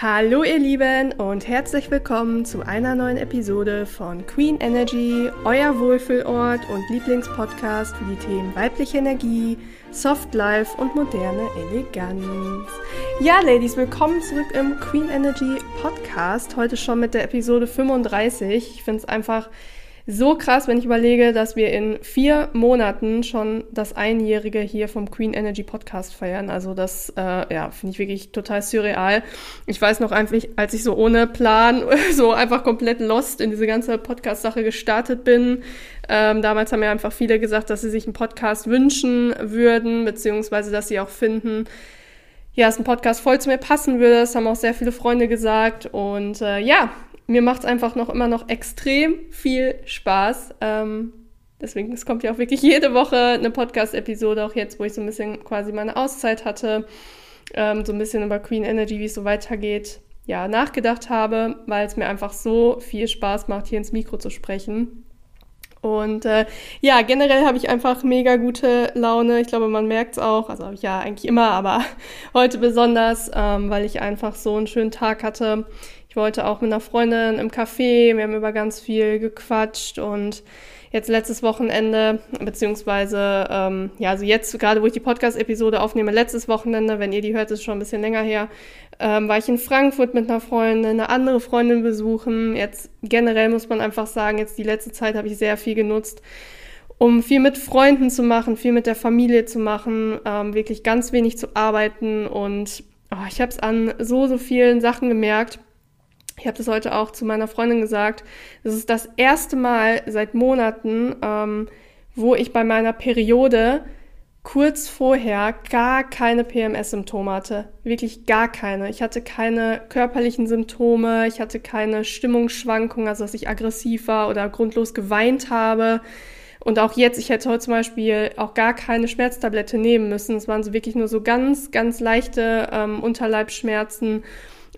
Hallo ihr Lieben und herzlich willkommen zu einer neuen Episode von Queen Energy, euer Wohlfühlort und Lieblingspodcast für die Themen weibliche Energie, Soft Life und moderne Eleganz. Ja, Ladies, willkommen zurück im Queen Energy Podcast. Heute schon mit der Episode 35. Ich finde es einfach so krass, wenn ich überlege, dass wir in vier Monaten schon das Einjährige hier vom Queen Energy Podcast feiern. Also das, äh, ja, finde ich wirklich total surreal. Ich weiß noch einfach, als ich so ohne Plan, so einfach komplett lost in diese ganze Podcast-Sache gestartet bin. Ähm, damals haben ja einfach viele gesagt, dass sie sich einen Podcast wünschen würden, beziehungsweise dass sie auch finden, ja, dass ein Podcast voll zu mir passen würde. Das haben auch sehr viele Freunde gesagt. Und äh, ja, mir macht es einfach noch immer noch extrem viel Spaß. Ähm, deswegen, es kommt ja auch wirklich jede Woche eine Podcast-Episode, auch jetzt, wo ich so ein bisschen quasi meine Auszeit hatte, ähm, so ein bisschen über Queen Energy, wie es so weitergeht, ja, nachgedacht habe, weil es mir einfach so viel Spaß macht, hier ins Mikro zu sprechen. Und äh, ja, generell habe ich einfach mega gute Laune. Ich glaube, man merkt es auch. Also ja eigentlich immer, aber heute besonders, ähm, weil ich einfach so einen schönen Tag hatte. Wollte auch mit einer Freundin im Café, wir haben über ganz viel gequatscht und jetzt letztes Wochenende, beziehungsweise, ähm, ja, also jetzt gerade, wo ich die Podcast-Episode aufnehme, letztes Wochenende, wenn ihr die hört, ist schon ein bisschen länger her, ähm, war ich in Frankfurt mit einer Freundin, eine andere Freundin besuchen. Jetzt generell muss man einfach sagen, jetzt die letzte Zeit habe ich sehr viel genutzt, um viel mit Freunden zu machen, viel mit der Familie zu machen, ähm, wirklich ganz wenig zu arbeiten und oh, ich habe es an so, so vielen Sachen gemerkt ich habe das heute auch zu meiner Freundin gesagt. Das ist das erste Mal seit Monaten, ähm, wo ich bei meiner Periode kurz vorher gar keine PMS-Symptome hatte. Wirklich gar keine. Ich hatte keine körperlichen Symptome, ich hatte keine Stimmungsschwankungen, also dass ich aggressiv war oder grundlos geweint habe. Und auch jetzt, ich hätte heute zum Beispiel auch gar keine Schmerztablette nehmen müssen. Es waren so wirklich nur so ganz, ganz leichte ähm, Unterleibsschmerzen.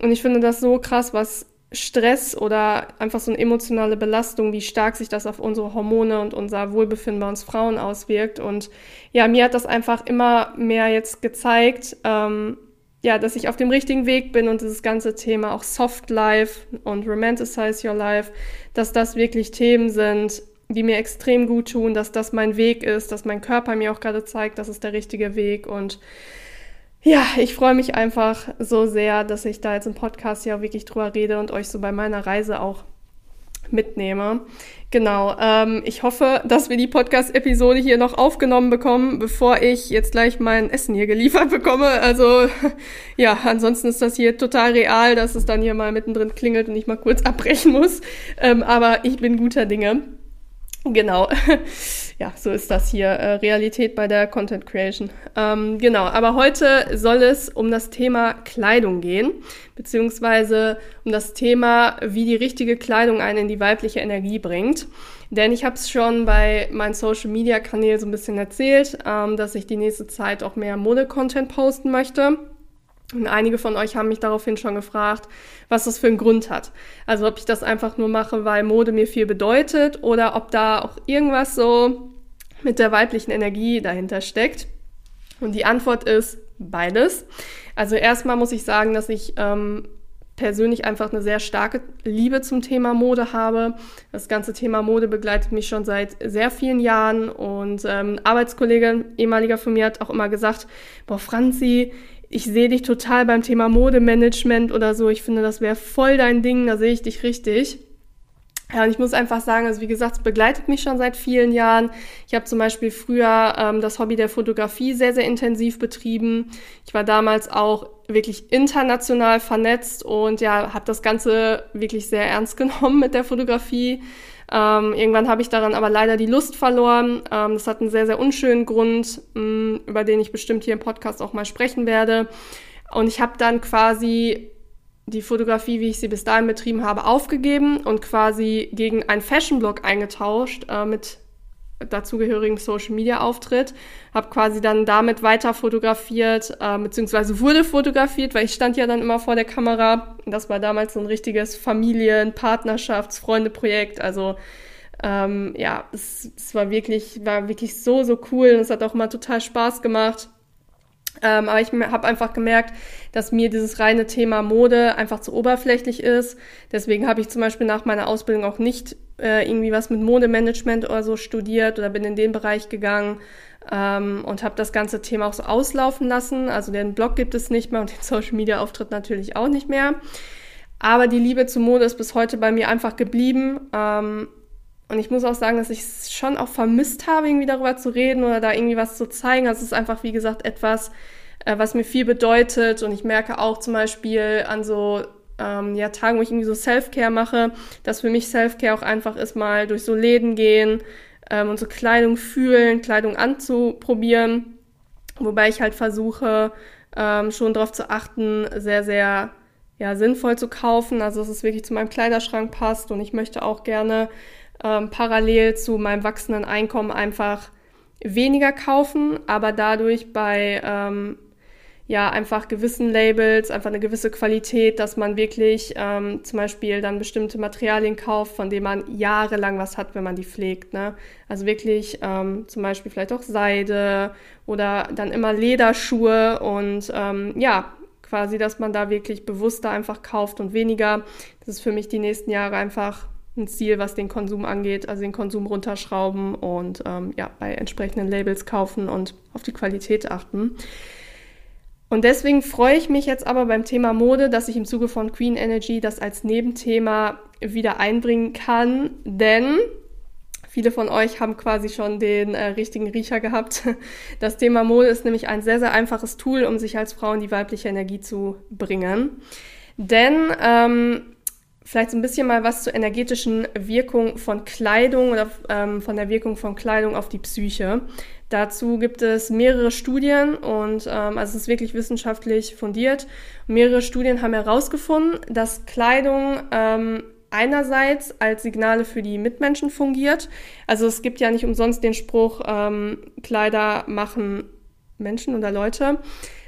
Und ich finde das so krass, was Stress oder einfach so eine emotionale Belastung, wie stark sich das auf unsere Hormone und unser Wohlbefinden bei uns Frauen auswirkt. Und ja, mir hat das einfach immer mehr jetzt gezeigt, ähm, ja, dass ich auf dem richtigen Weg bin und dieses ganze Thema auch Soft Life und Romanticize Your Life, dass das wirklich Themen sind, die mir extrem gut tun, dass das mein Weg ist, dass mein Körper mir auch gerade zeigt, das ist der richtige Weg und ja, ich freue mich einfach so sehr, dass ich da jetzt im Podcast ja wirklich drüber rede und euch so bei meiner Reise auch mitnehme. Genau, ähm, ich hoffe, dass wir die Podcast-Episode hier noch aufgenommen bekommen, bevor ich jetzt gleich mein Essen hier geliefert bekomme. Also ja, ansonsten ist das hier total real, dass es dann hier mal mittendrin klingelt und ich mal kurz abbrechen muss. Ähm, aber ich bin guter Dinge. Genau. ja, so ist das hier. Äh, Realität bei der Content Creation. Ähm, genau, aber heute soll es um das Thema Kleidung gehen, beziehungsweise um das Thema, wie die richtige Kleidung einen in die weibliche Energie bringt. Denn ich habe es schon bei meinen Social-Media-Kanälen so ein bisschen erzählt, ähm, dass ich die nächste Zeit auch mehr Mode-Content posten möchte. Und einige von euch haben mich daraufhin schon gefragt, was das für einen Grund hat. Also ob ich das einfach nur mache, weil Mode mir viel bedeutet oder ob da auch irgendwas so mit der weiblichen Energie dahinter steckt. Und die Antwort ist beides. Also erstmal muss ich sagen, dass ich ähm, persönlich einfach eine sehr starke Liebe zum Thema Mode habe. Das ganze Thema Mode begleitet mich schon seit sehr vielen Jahren und ähm, ein Arbeitskollege, ehemaliger von mir, hat auch immer gesagt, boah, Franzi, ich sehe dich total beim Thema Modemanagement oder so. Ich finde, das wäre voll dein Ding, da sehe ich dich richtig. Ja, und ich muss einfach sagen, also wie gesagt, es begleitet mich schon seit vielen Jahren. Ich habe zum Beispiel früher ähm, das Hobby der Fotografie sehr, sehr intensiv betrieben. Ich war damals auch wirklich international vernetzt und ja, habe das Ganze wirklich sehr ernst genommen mit der Fotografie. Ähm, irgendwann habe ich daran aber leider die Lust verloren. Ähm, das hat einen sehr, sehr unschönen Grund, mh, mm, über den ich bestimmt hier im Podcast auch mal sprechen werde. Und ich habe dann quasi die Fotografie, wie ich sie bis dahin betrieben habe, aufgegeben und quasi gegen einen Fashion-Blog eingetauscht äh, mit dazugehörigen Social Media Auftritt, habe quasi dann damit weiter fotografiert, äh, beziehungsweise wurde fotografiert, weil ich stand ja dann immer vor der Kamera. Das war damals so ein richtiges Familien-, Partnerschafts-, Freunde-Projekt. Also ähm, ja, es, es war wirklich, war wirklich so, so cool und es hat auch immer total Spaß gemacht. Ähm, aber ich habe einfach gemerkt, dass mir dieses reine Thema Mode einfach zu oberflächlich ist. Deswegen habe ich zum Beispiel nach meiner Ausbildung auch nicht äh, irgendwie was mit Modemanagement oder so studiert oder bin in den Bereich gegangen ähm, und habe das ganze Thema auch so auslaufen lassen. Also den Blog gibt es nicht mehr und den Social Media Auftritt natürlich auch nicht mehr. Aber die Liebe zur Mode ist bis heute bei mir einfach geblieben. Ähm, und ich muss auch sagen, dass ich es schon auch vermisst habe, irgendwie darüber zu reden oder da irgendwie was zu zeigen. Also es ist einfach, wie gesagt, etwas, äh, was mir viel bedeutet. Und ich merke auch zum Beispiel an so ähm, ja, Tagen, wo ich irgendwie so Self-Care mache, dass für mich Self-Care auch einfach ist, mal durch so Läden gehen ähm, und so Kleidung fühlen, Kleidung anzuprobieren. Wobei ich halt versuche, ähm, schon darauf zu achten, sehr, sehr ja, sinnvoll zu kaufen, also dass es wirklich zu meinem Kleiderschrank passt und ich möchte auch gerne ähm, parallel zu meinem wachsenden Einkommen einfach weniger kaufen, aber dadurch bei ähm, ja einfach gewissen Labels, einfach eine gewisse Qualität, dass man wirklich ähm, zum Beispiel dann bestimmte Materialien kauft, von denen man jahrelang was hat, wenn man die pflegt. Ne? Also wirklich ähm, zum Beispiel vielleicht auch Seide oder dann immer Lederschuhe und ähm, ja, quasi, dass man da wirklich bewusster einfach kauft und weniger. Das ist für mich die nächsten Jahre einfach ein Ziel, was den Konsum angeht, also den Konsum runterschrauben und ähm, ja, bei entsprechenden Labels kaufen und auf die Qualität achten. Und deswegen freue ich mich jetzt aber beim Thema Mode, dass ich im Zuge von Queen Energy das als Nebenthema wieder einbringen kann, denn Viele von euch haben quasi schon den äh, richtigen Riecher gehabt. Das Thema Mode ist nämlich ein sehr, sehr einfaches Tool, um sich als Frau in die weibliche Energie zu bringen. Denn ähm, vielleicht so ein bisschen mal was zur energetischen Wirkung von Kleidung oder ähm, von der Wirkung von Kleidung auf die Psyche. Dazu gibt es mehrere Studien und ähm, also es ist wirklich wissenschaftlich fundiert. Mehrere Studien haben herausgefunden, dass Kleidung ähm, einerseits als Signale für die Mitmenschen fungiert. Also es gibt ja nicht umsonst den Spruch, ähm, Kleider machen Menschen oder Leute.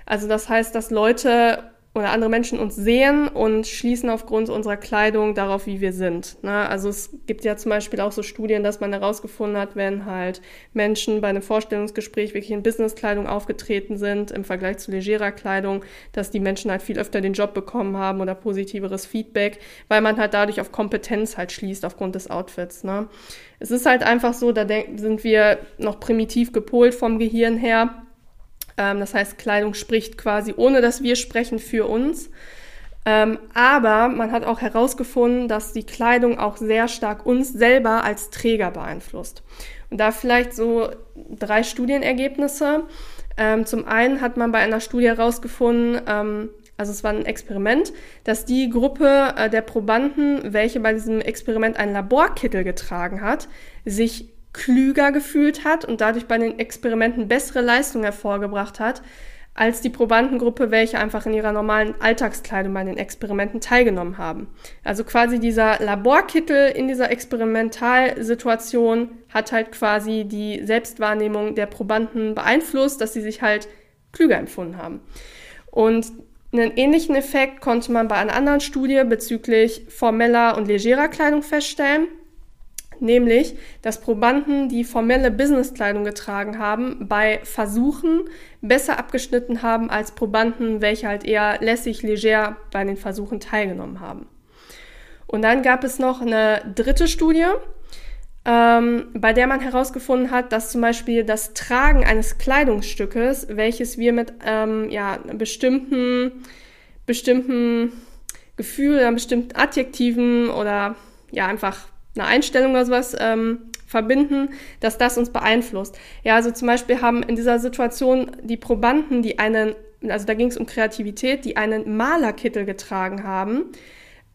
Also das heißt, dass Leute oder andere Menschen uns sehen und schließen aufgrund unserer Kleidung darauf, wie wir sind. Ne? Also es gibt ja zum Beispiel auch so Studien, dass man herausgefunden hat, wenn halt Menschen bei einem Vorstellungsgespräch wirklich in Businesskleidung aufgetreten sind im Vergleich zu legerer Kleidung, dass die Menschen halt viel öfter den Job bekommen haben oder positiveres Feedback, weil man halt dadurch auf Kompetenz halt schließt aufgrund des Outfits. Ne? Es ist halt einfach so, da sind wir noch primitiv gepolt vom Gehirn her ähm, das heißt, Kleidung spricht quasi, ohne dass wir sprechen, für uns. Ähm, aber man hat auch herausgefunden, dass die Kleidung auch sehr stark uns selber als Träger beeinflusst. Und da vielleicht so drei Studienergebnisse. Ähm, zum einen hat man bei einer Studie herausgefunden, ähm, also es war ein Experiment, dass die Gruppe äh, der Probanden, welche bei diesem Experiment einen Laborkittel getragen hat, sich klüger gefühlt hat und dadurch bei den Experimenten bessere Leistungen hervorgebracht hat, als die Probandengruppe, welche einfach in ihrer normalen Alltagskleidung bei den Experimenten teilgenommen haben. Also quasi dieser Laborkittel in dieser Experimentalsituation hat halt quasi die Selbstwahrnehmung der Probanden beeinflusst, dass sie sich halt klüger empfunden haben. Und einen ähnlichen Effekt konnte man bei einer anderen Studie bezüglich formeller und legerer Kleidung feststellen nämlich dass Probanden, die formelle Businesskleidung getragen haben, bei Versuchen besser abgeschnitten haben als Probanden, welche halt eher lässig, leger bei den Versuchen teilgenommen haben. Und dann gab es noch eine dritte Studie, ähm, bei der man herausgefunden hat, dass zum Beispiel das Tragen eines Kleidungsstückes, welches wir mit ähm, ja, bestimmten, bestimmten Gefühlen, bestimmten Adjektiven oder ja einfach eine Einstellung oder sowas ähm, verbinden, dass das uns beeinflusst. Ja, also zum Beispiel haben in dieser Situation die Probanden, die einen, also da ging es um Kreativität, die einen Malerkittel getragen haben,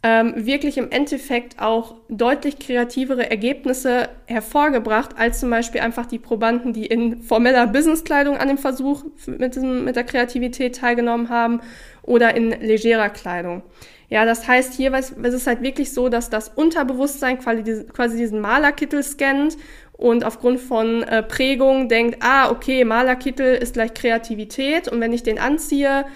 ähm, wirklich im Endeffekt auch deutlich kreativere Ergebnisse hervorgebracht, als zum Beispiel einfach die Probanden, die in formeller Businesskleidung an dem Versuch mit, diesem, mit der Kreativität teilgenommen haben oder in legerer Kleidung. Ja, das heißt, hier ist es halt wirklich so, dass das Unterbewusstsein quasi diesen Malerkittel scannt und aufgrund von äh, Prägung denkt, ah, okay, Malerkittel ist gleich Kreativität und wenn ich den anziehe,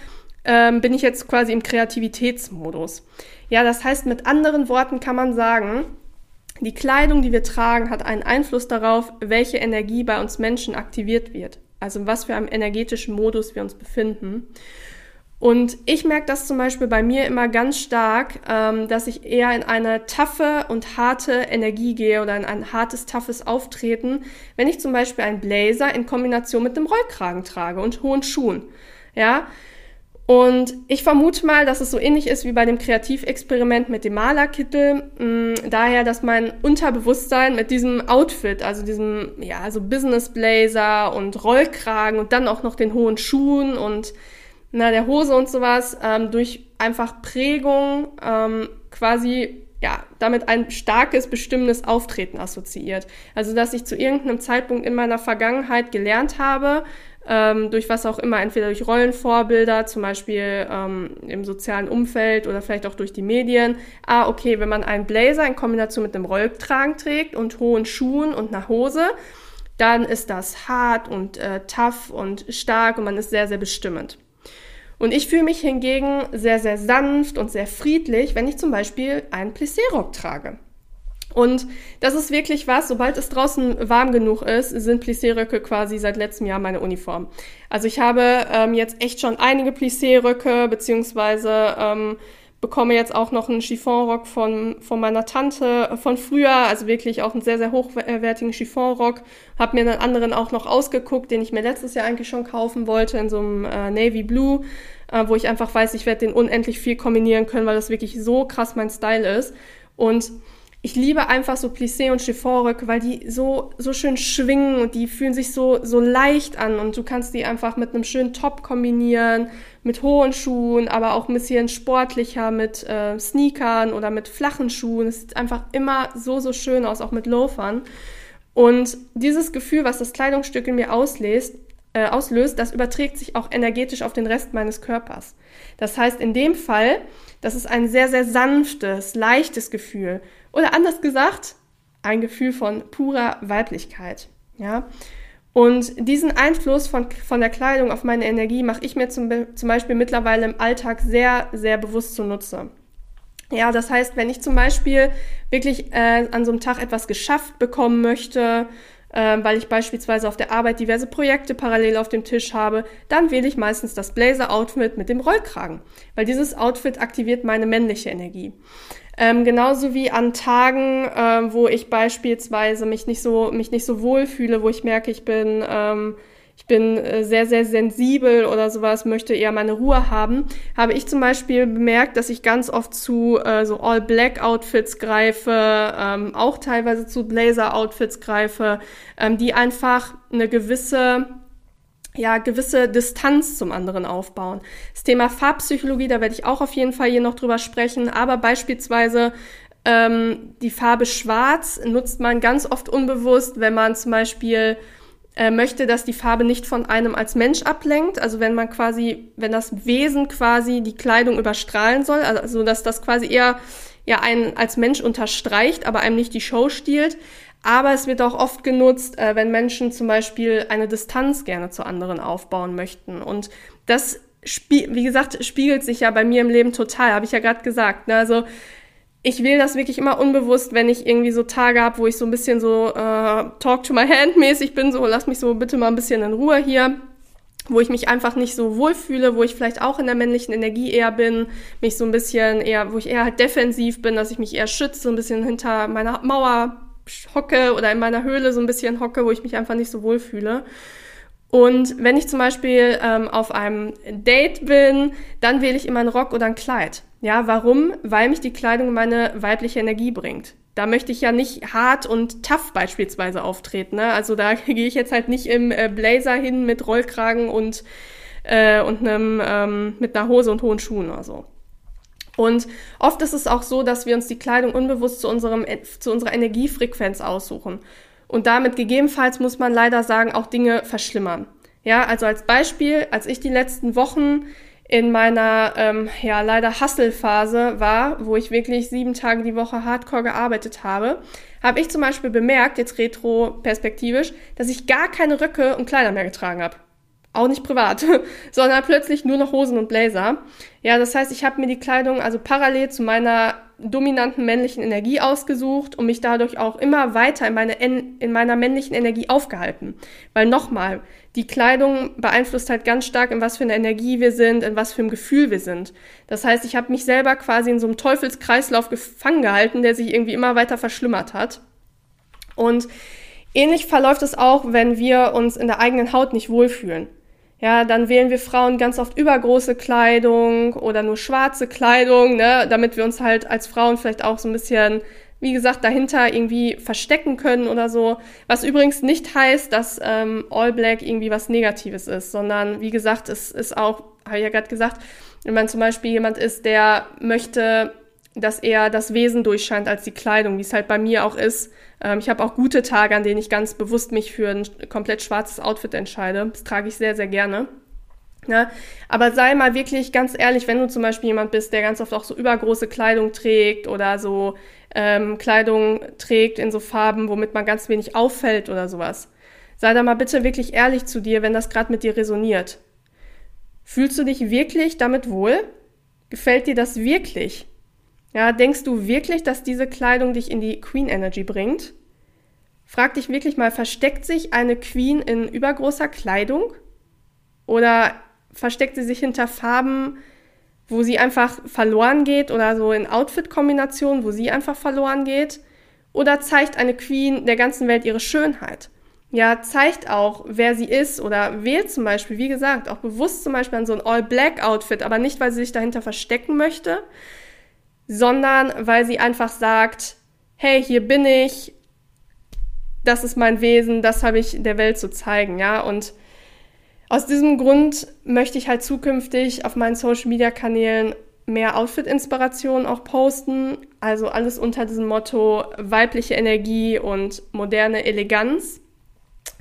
ähm, bin ich jetzt quasi im Kreativitätsmodus. Ja, das heißt, mit anderen Worten kann man sagen, die Kleidung, die wir tragen, hat einen Einfluss darauf, welche Energie bei uns Menschen aktiviert wird. also in was für einem energetischen Modus wir uns befinden. Und ich merke das zum Beispiel bei mir immer ganz stark, ähm, dass ich eher in eine taffe und harte Energie gehe oder in ein hartes, toughes Auftreten, wenn ich zum Beispiel einen Blazer in Kombination mit einem Rollkragen trage und hohen Schuhen. Ja, und ich vermute mal, dass es so ähnlich ist wie bei dem Kreativexperiment mit dem Malerkittel. Mm, daher, dass mein Unterbewusstsein mit diesem Outfit, also diesem, ja, also Business Blazer und Rollkragen und dann auch noch den hohen Schuhen und na, der Hose und sowas, ähm, durch einfach Prägung ähm, quasi ja, damit ein starkes, bestimmendes Auftreten assoziiert. Also, dass ich zu irgendeinem Zeitpunkt in meiner Vergangenheit gelernt habe, ähm, durch was auch immer, entweder durch Rollenvorbilder, zum Beispiel ähm, im sozialen Umfeld oder vielleicht auch durch die Medien. Ah, okay, wenn man einen Blazer in Kombination mit einem Rollkragen trägt und hohen Schuhen und einer Hose, dann ist das hart und äh, tough und stark und man ist sehr, sehr bestimmend. Und ich fühle mich hingegen sehr, sehr sanft und sehr friedlich, wenn ich zum Beispiel einen Plissé-Rock trage. Und das ist wirklich was, sobald es draußen warm genug ist, sind Plissé-Röcke quasi seit letztem Jahr meine Uniform. Also ich habe ähm, jetzt echt schon einige Plissé-Röcke, beziehungsweise ähm, bekomme jetzt auch noch einen Chiffonrock von, von meiner Tante von früher, also wirklich auch einen sehr, sehr hochwertigen Chiffonrock. Habe mir einen anderen auch noch ausgeguckt, den ich mir letztes Jahr eigentlich schon kaufen wollte, in so einem äh, Navy Blue, äh, wo ich einfach weiß, ich werde den unendlich viel kombinieren können, weil das wirklich so krass mein Style ist. Und ich liebe einfach so Plissé und Chiffonröcke, weil die so, so schön schwingen und die fühlen sich so, so leicht an und du kannst die einfach mit einem schönen Top kombinieren, mit hohen Schuhen, aber auch ein bisschen sportlicher mit äh, Sneakern oder mit flachen Schuhen. Es sieht einfach immer so, so schön aus, auch mit Loafern. Und dieses Gefühl, was das Kleidungsstück in mir auslöst, äh, auslöst, das überträgt sich auch energetisch auf den Rest meines Körpers. Das heißt, in dem Fall, das ist ein sehr, sehr sanftes, leichtes Gefühl. Oder anders gesagt, ein Gefühl von purer Weiblichkeit. Ja. Und diesen Einfluss von, von der Kleidung auf meine Energie mache ich mir zum, zum Beispiel mittlerweile im Alltag sehr, sehr bewusst zunutze. Ja, das heißt, wenn ich zum Beispiel wirklich äh, an so einem Tag etwas geschafft bekommen möchte, äh, weil ich beispielsweise auf der Arbeit diverse Projekte parallel auf dem Tisch habe, dann wähle ich meistens das Blazer-Outfit mit dem Rollkragen, weil dieses Outfit aktiviert meine männliche Energie. Ähm, genauso wie an Tagen, äh, wo ich beispielsweise mich nicht so mich nicht so wohl fühle, wo ich merke, ich bin ähm, ich bin äh, sehr sehr sensibel oder sowas, möchte eher meine Ruhe haben, habe ich zum Beispiel bemerkt, dass ich ganz oft zu äh, so All Black Outfits greife, ähm, auch teilweise zu Blazer Outfits greife, ähm, die einfach eine gewisse ja, gewisse Distanz zum anderen aufbauen. Das Thema Farbpsychologie, da werde ich auch auf jeden Fall hier noch drüber sprechen, aber beispielsweise ähm, die Farbe Schwarz nutzt man ganz oft unbewusst, wenn man zum Beispiel äh, möchte, dass die Farbe nicht von einem als Mensch ablenkt, also wenn man quasi, wenn das Wesen quasi die Kleidung überstrahlen soll, also dass das quasi eher ja einen als Mensch unterstreicht, aber einem nicht die Show stiehlt. Aber es wird auch oft genutzt, äh, wenn Menschen zum Beispiel eine Distanz gerne zu anderen aufbauen möchten. Und das, wie gesagt, spiegelt sich ja bei mir im Leben total, habe ich ja gerade gesagt. Ne? Also ich wähle das wirklich immer unbewusst, wenn ich irgendwie so Tage habe, wo ich so ein bisschen so äh, Talk to my hand mäßig bin, so lass mich so bitte mal ein bisschen in Ruhe hier wo ich mich einfach nicht so wohlfühle, wo ich vielleicht auch in der männlichen Energie eher bin, mich so ein bisschen eher, wo ich eher halt defensiv bin, dass ich mich eher schütze, so ein bisschen hinter meiner Mauer hocke oder in meiner Höhle so ein bisschen hocke, wo ich mich einfach nicht so wohl fühle. Und wenn ich zum Beispiel ähm, auf einem Date bin, dann wähle ich immer einen Rock oder ein Kleid. Ja, warum? Weil mich die Kleidung meine weibliche Energie bringt. Da möchte ich ja nicht hart und tough beispielsweise auftreten. Ne? Also da gehe ich jetzt halt nicht im äh, Blazer hin mit Rollkragen und, äh, und einem, ähm, mit einer Hose und hohen Schuhen oder so. Und oft ist es auch so, dass wir uns die Kleidung unbewusst zu, unserem, zu unserer Energiefrequenz aussuchen. Und damit gegebenenfalls muss man leider sagen, auch Dinge verschlimmern. Ja, also als Beispiel, als ich die letzten Wochen in meiner ähm, ja leider Hustle-Phase war, wo ich wirklich sieben Tage die Woche hardcore gearbeitet habe, habe ich zum Beispiel bemerkt, jetzt retro-perspektivisch, dass ich gar keine Röcke und Kleider mehr getragen habe auch nicht privat, sondern plötzlich nur noch Hosen und Blazer. Ja, das heißt, ich habe mir die Kleidung also parallel zu meiner dominanten männlichen Energie ausgesucht und mich dadurch auch immer weiter in, meine, in meiner männlichen Energie aufgehalten. Weil nochmal, die Kleidung beeinflusst halt ganz stark, in was für eine Energie wir sind, in was für ein Gefühl wir sind. Das heißt, ich habe mich selber quasi in so einem Teufelskreislauf gefangen gehalten, der sich irgendwie immer weiter verschlimmert hat. Und ähnlich verläuft es auch, wenn wir uns in der eigenen Haut nicht wohlfühlen. Ja, dann wählen wir Frauen ganz oft übergroße Kleidung oder nur schwarze Kleidung, ne, damit wir uns halt als Frauen vielleicht auch so ein bisschen, wie gesagt, dahinter irgendwie verstecken können oder so. Was übrigens nicht heißt, dass ähm, All Black irgendwie was Negatives ist, sondern wie gesagt, es ist auch, habe ich ja gerade gesagt, wenn man zum Beispiel jemand ist, der möchte dass eher das Wesen durchscheint als die Kleidung, wie es halt bei mir auch ist. Ähm, ich habe auch gute Tage, an denen ich ganz bewusst mich für ein komplett schwarzes Outfit entscheide. Das trage ich sehr, sehr gerne. Ja, aber sei mal wirklich ganz ehrlich, wenn du zum Beispiel jemand bist, der ganz oft auch so übergroße Kleidung trägt oder so ähm, Kleidung trägt in so Farben, womit man ganz wenig auffällt oder sowas. Sei da mal bitte wirklich ehrlich zu dir, wenn das gerade mit dir resoniert. Fühlst du dich wirklich damit wohl? Gefällt dir das wirklich? Ja, denkst du wirklich, dass diese Kleidung dich in die Queen Energy bringt? Frag dich wirklich mal, versteckt sich eine Queen in übergroßer Kleidung? Oder versteckt sie sich hinter Farben, wo sie einfach verloren geht oder so in Outfit-Kombinationen, wo sie einfach verloren geht? Oder zeigt eine Queen der ganzen Welt ihre Schönheit? Ja, zeigt auch, wer sie ist oder wählt zum Beispiel, wie gesagt, auch bewusst zum Beispiel an so ein All-Black-Outfit, aber nicht, weil sie sich dahinter verstecken möchte, sondern weil sie einfach sagt, hey, hier bin ich, das ist mein Wesen, das habe ich der Welt zu zeigen, ja, und aus diesem Grund möchte ich halt zukünftig auf meinen Social Media Kanälen mehr Outfit-Inspiration auch posten. Also alles unter diesem Motto weibliche Energie und moderne Eleganz.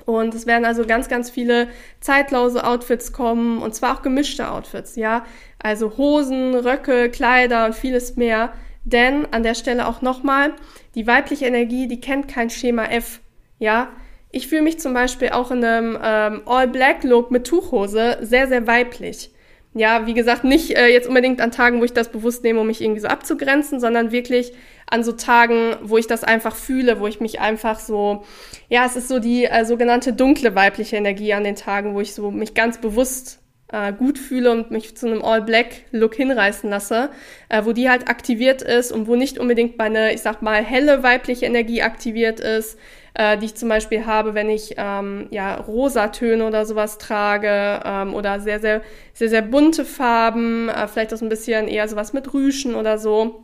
Und es werden also ganz, ganz viele zeitlose Outfits kommen und zwar auch gemischte Outfits, ja. Also Hosen, Röcke, Kleider und vieles mehr. Denn an der Stelle auch nochmal, die weibliche Energie, die kennt kein Schema F, ja. Ich fühle mich zum Beispiel auch in einem ähm, All-Black-Look mit Tuchhose sehr, sehr weiblich. Ja, wie gesagt, nicht äh, jetzt unbedingt an Tagen, wo ich das bewusst nehme, um mich irgendwie so abzugrenzen, sondern wirklich an so Tagen, wo ich das einfach fühle, wo ich mich einfach so, ja, es ist so die äh, sogenannte dunkle weibliche Energie an den Tagen, wo ich so mich ganz bewusst äh, gut fühle und mich zu einem All-Black-Look hinreißen lasse, äh, wo die halt aktiviert ist und wo nicht unbedingt meine, ich sag mal, helle weibliche Energie aktiviert ist, äh, die ich zum Beispiel habe, wenn ich ähm, ja Rosatöne oder sowas trage ähm, oder sehr, sehr, sehr, sehr bunte Farben, äh, vielleicht auch so ein bisschen eher sowas mit Rüschen oder so.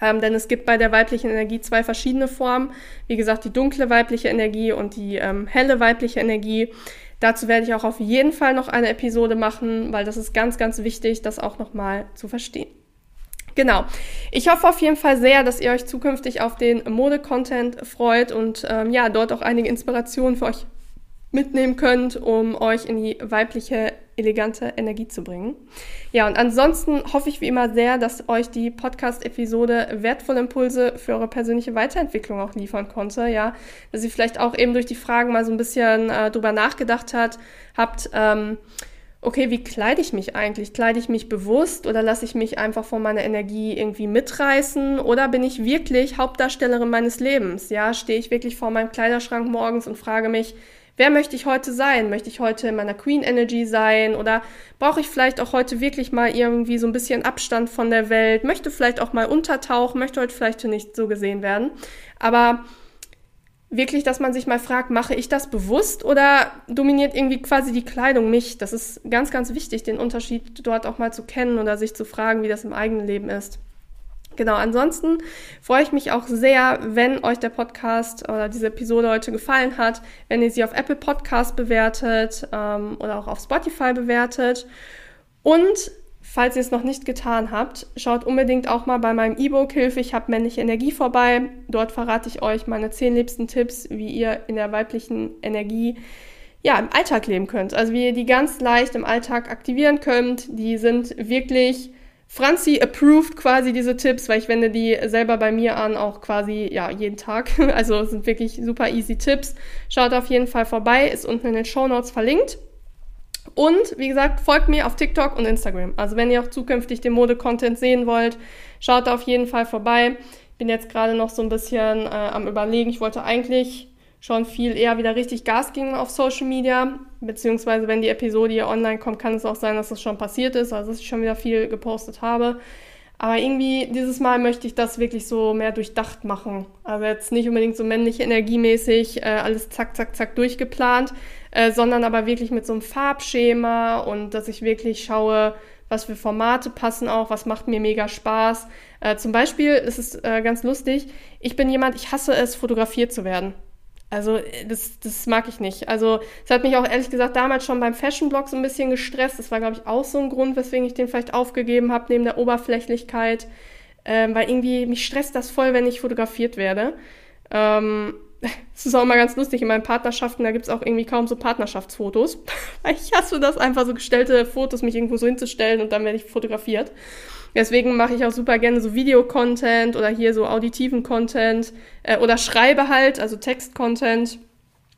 Ähm, denn es gibt bei der weiblichen Energie zwei verschiedene Formen. Wie gesagt, die dunkle weibliche Energie und die ähm, helle weibliche Energie. Dazu werde ich auch auf jeden Fall noch eine Episode machen, weil das ist ganz, ganz wichtig, das auch nochmal zu verstehen. Genau. Ich hoffe auf jeden Fall sehr, dass ihr euch zukünftig auf den Mode-Content freut und ähm, ja, dort auch einige Inspirationen für euch mitnehmen könnt, um euch in die weibliche, elegante Energie zu bringen. Ja, und ansonsten hoffe ich wie immer sehr, dass euch die Podcast-Episode wertvolle Impulse für eure persönliche Weiterentwicklung auch liefern konnte. Ja, dass ihr vielleicht auch eben durch die Fragen mal so ein bisschen äh, drüber nachgedacht hat, habt, ähm, okay, wie kleide ich mich eigentlich? Kleide ich mich bewusst oder lasse ich mich einfach von meiner Energie irgendwie mitreißen? Oder bin ich wirklich Hauptdarstellerin meines Lebens? Ja, stehe ich wirklich vor meinem Kleiderschrank morgens und frage mich, wer möchte ich heute sein? Möchte ich heute in meiner Queen Energy sein? Oder brauche ich vielleicht auch heute wirklich mal irgendwie so ein bisschen Abstand von der Welt? Möchte vielleicht auch mal untertauchen? Möchte heute vielleicht nicht so gesehen werden? Aber wirklich, dass man sich mal fragt, mache ich das bewusst oder dominiert irgendwie quasi die Kleidung mich? Das ist ganz, ganz wichtig, den Unterschied dort auch mal zu kennen oder sich zu fragen, wie das im eigenen Leben ist. Genau, ansonsten freue ich mich auch sehr, wenn euch der Podcast oder diese Episode heute gefallen hat, wenn ihr sie auf Apple Podcast bewertet ähm, oder auch auf Spotify bewertet. Und Falls ihr es noch nicht getan habt, schaut unbedingt auch mal bei meinem E-Book Hilfe, ich habe männliche Energie vorbei. Dort verrate ich euch meine zehn liebsten Tipps, wie ihr in der weiblichen Energie ja, im Alltag leben könnt. Also wie ihr die ganz leicht im Alltag aktivieren könnt. Die sind wirklich Franzi approved quasi diese Tipps, weil ich wende die selber bei mir an, auch quasi ja jeden Tag. Also sind wirklich super easy Tipps. Schaut auf jeden Fall vorbei, ist unten in den Show Notes verlinkt. Und wie gesagt, folgt mir auf TikTok und Instagram. Also wenn ihr auch zukünftig den Mode-Content sehen wollt, schaut auf jeden Fall vorbei. Bin jetzt gerade noch so ein bisschen äh, am Überlegen. Ich wollte eigentlich schon viel eher wieder richtig Gas geben auf Social Media, beziehungsweise wenn die Episode hier online kommt, kann es auch sein, dass das schon passiert ist, also dass ich schon wieder viel gepostet habe. Aber irgendwie dieses Mal möchte ich das wirklich so mehr durchdacht machen. Also jetzt nicht unbedingt so männlich energiemäßig äh, alles zack, zack, zack durchgeplant, äh, sondern aber wirklich mit so einem Farbschema und dass ich wirklich schaue, was für Formate passen auch, was macht mir mega Spaß. Äh, zum Beispiel, es ist äh, ganz lustig, ich bin jemand, ich hasse es, fotografiert zu werden. Also äh, das, das mag ich nicht. Also es hat mich auch ehrlich gesagt damals schon beim Fashion-Blog so ein bisschen gestresst. Das war, glaube ich, auch so ein Grund, weswegen ich den vielleicht aufgegeben habe, neben der Oberflächlichkeit. Ähm, weil irgendwie mich stresst das voll, wenn ich fotografiert werde. Ähm, es ist auch immer ganz lustig, in meinen Partnerschaften, da gibt es auch irgendwie kaum so Partnerschaftsfotos. ich hasse das einfach, so gestellte Fotos, mich irgendwo so hinzustellen und dann werde ich fotografiert. Deswegen mache ich auch super gerne so Videocontent oder hier so auditiven Content äh, oder schreibe halt, also Text-Content.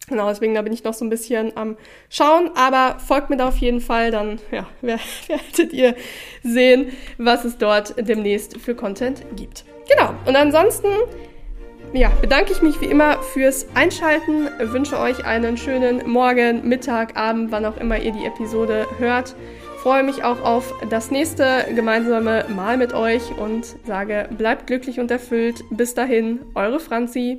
Genau, deswegen da bin ich noch so ein bisschen am Schauen, aber folgt mir da auf jeden Fall, dann ja, werdet ihr sehen, was es dort demnächst für Content gibt. Genau, und ansonsten ja, bedanke ich mich wie immer fürs Einschalten, wünsche euch einen schönen Morgen, Mittag, Abend, wann auch immer ihr die Episode hört. Freue mich auch auf das nächste gemeinsame Mal mit euch und sage, bleibt glücklich und erfüllt. Bis dahin, eure Franzi.